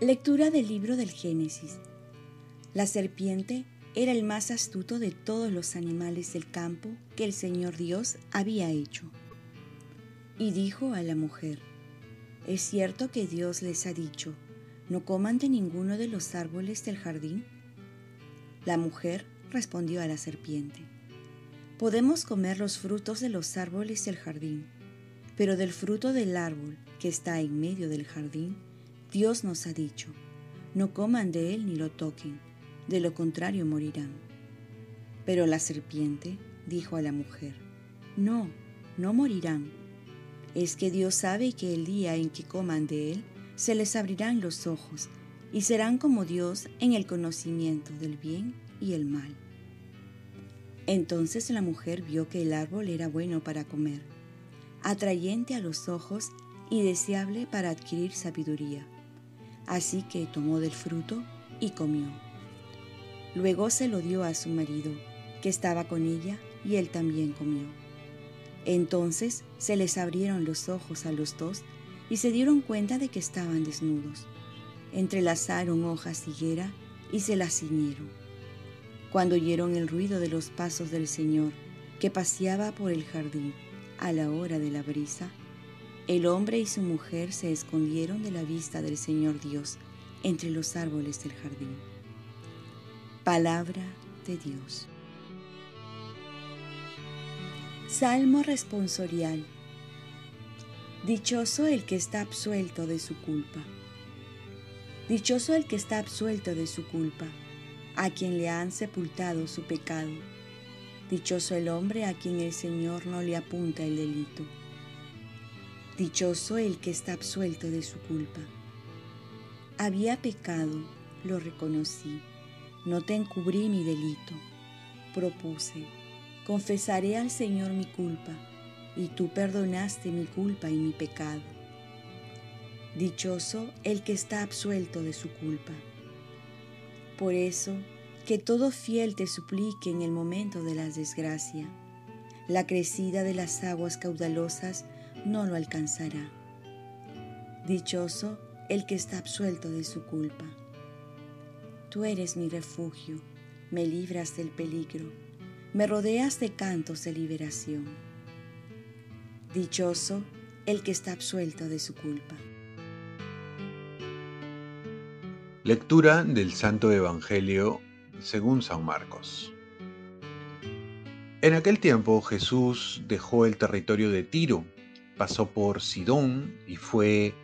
Lectura del libro del Génesis. La serpiente era el más astuto de todos los animales del campo que el Señor Dios había hecho. Y dijo a la mujer, ¿es cierto que Dios les ha dicho, no coman de ninguno de los árboles del jardín? La mujer respondió a la serpiente, podemos comer los frutos de los árboles del jardín, pero del fruto del árbol que está en medio del jardín, Dios nos ha dicho, no coman de él ni lo toquen, de lo contrario morirán. Pero la serpiente dijo a la mujer, no, no morirán. Es que Dios sabe que el día en que coman de él, se les abrirán los ojos y serán como Dios en el conocimiento del bien y el mal. Entonces la mujer vio que el árbol era bueno para comer, atrayente a los ojos y deseable para adquirir sabiduría Así que tomó del fruto y comió. Luego se lo dio a su marido, que estaba con ella, y él también comió. Entonces se les abrieron los ojos a los dos y se dieron cuenta de que estaban desnudos. Entrelazaron hojas higuera y se las ciñeron. Cuando oyeron el ruido de los pasos del Señor, que paseaba por el jardín a la hora de la brisa, el hombre y su mujer se escondieron de la vista del Señor Dios entre los árboles del jardín. Palabra de Dios. Salmo responsorial. Dichoso el que está absuelto de su culpa. Dichoso el que está absuelto de su culpa, a quien le han sepultado su pecado. Dichoso el hombre a quien el Señor no le apunta el delito. Dichoso el que está absuelto de su culpa. Había pecado, lo reconocí, no te encubrí mi delito. Propuse, confesaré al Señor mi culpa, y tú perdonaste mi culpa y mi pecado. Dichoso el que está absuelto de su culpa. Por eso, que todo fiel te suplique en el momento de la desgracia. La crecida de las aguas caudalosas no lo alcanzará. Dichoso el que está absuelto de su culpa. Tú eres mi refugio, me libras del peligro, me rodeas de cantos de liberación. Dichoso el que está absuelto de su culpa. Lectura del Santo Evangelio según San Marcos. En aquel tiempo Jesús dejó el territorio de Tiro pasó por Sidón y fue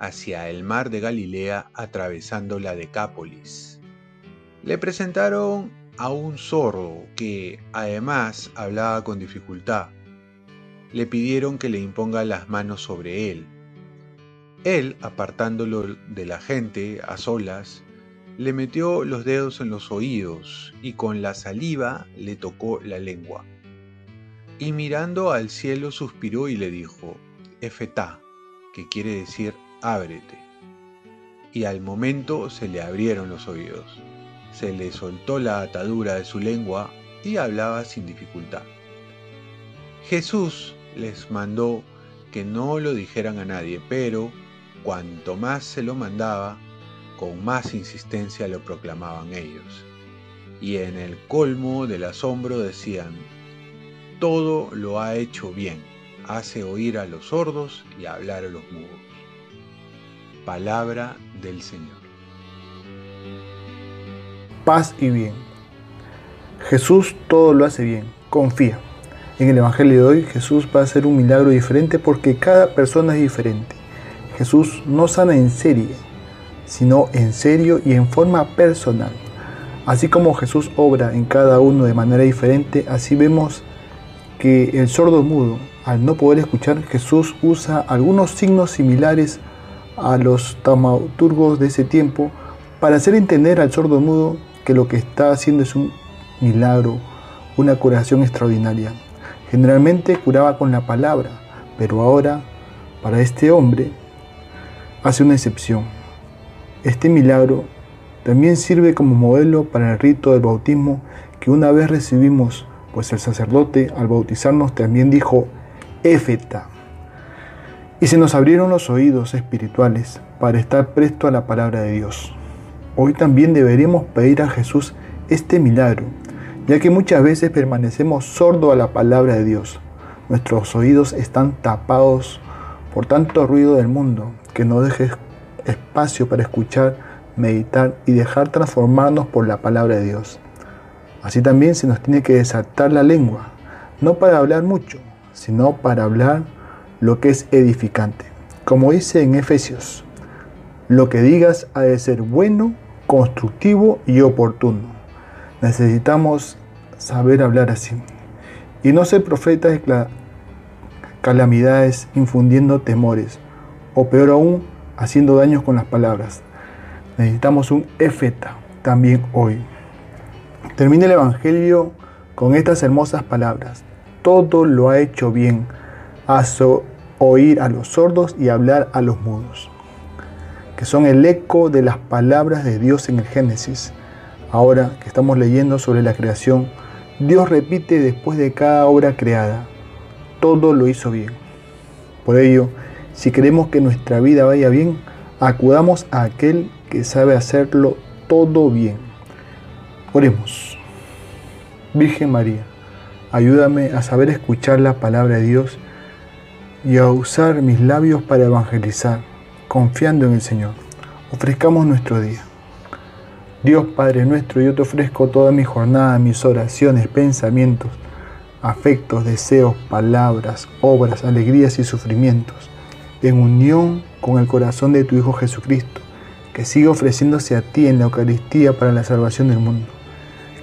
hacia el mar de Galilea atravesando la Decápolis. Le presentaron a un zorro que además hablaba con dificultad. Le pidieron que le imponga las manos sobre él. Él, apartándolo de la gente a solas, le metió los dedos en los oídos y con la saliva le tocó la lengua y mirando al cielo suspiró y le dijo, Efetá, que quiere decir ábrete. Y al momento se le abrieron los oídos, se le soltó la atadura de su lengua y hablaba sin dificultad. Jesús les mandó que no lo dijeran a nadie, pero cuanto más se lo mandaba, con más insistencia lo proclamaban ellos. Y en el colmo del asombro decían, todo lo ha hecho bien, hace oír a los sordos y hablar a los mudos. Palabra del Señor. Paz y bien. Jesús todo lo hace bien, confía. En el Evangelio de hoy Jesús va a hacer un milagro diferente porque cada persona es diferente. Jesús no sana en serie, sino en serio y en forma personal. Así como Jesús obra en cada uno de manera diferente, así vemos que el sordo mudo, al no poder escuchar, Jesús usa algunos signos similares a los taumaturgos de ese tiempo para hacer entender al sordo mudo que lo que está haciendo es un milagro, una curación extraordinaria. Generalmente curaba con la palabra, pero ahora, para este hombre, hace una excepción. Este milagro también sirve como modelo para el rito del bautismo que una vez recibimos pues el sacerdote al bautizarnos también dijo, Éfeta. Y se nos abrieron los oídos espirituales para estar presto a la palabra de Dios. Hoy también deberemos pedir a Jesús este milagro, ya que muchas veces permanecemos sordos a la palabra de Dios. Nuestros oídos están tapados por tanto ruido del mundo que no deje espacio para escuchar, meditar y dejar transformarnos por la palabra de Dios. Así también se nos tiene que desatar la lengua, no para hablar mucho, sino para hablar lo que es edificante. Como dice en Efesios, lo que digas ha de ser bueno, constructivo y oportuno. Necesitamos saber hablar así y no ser profetas de calamidades infundiendo temores o peor aún haciendo daños con las palabras. Necesitamos un efeta también hoy. Termina el Evangelio con estas hermosas palabras. Todo lo ha hecho bien. Hace oír a los sordos y hablar a los mudos que son el eco de las palabras de Dios en el Génesis. Ahora que estamos leyendo sobre la creación, Dios repite después de cada obra creada, todo lo hizo bien. Por ello, si queremos que nuestra vida vaya bien, acudamos a aquel que sabe hacerlo todo bien. Oremos. Virgen María, ayúdame a saber escuchar la palabra de Dios y a usar mis labios para evangelizar confiando en el Señor. Ofrezcamos nuestro día. Dios Padre nuestro, yo te ofrezco toda mi jornada, mis oraciones, pensamientos, afectos, deseos, palabras, obras, alegrías y sufrimientos, en unión con el corazón de tu Hijo Jesucristo, que sigue ofreciéndose a ti en la Eucaristía para la salvación del mundo.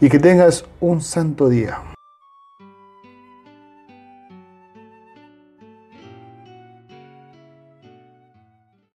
Y que tengas un santo día.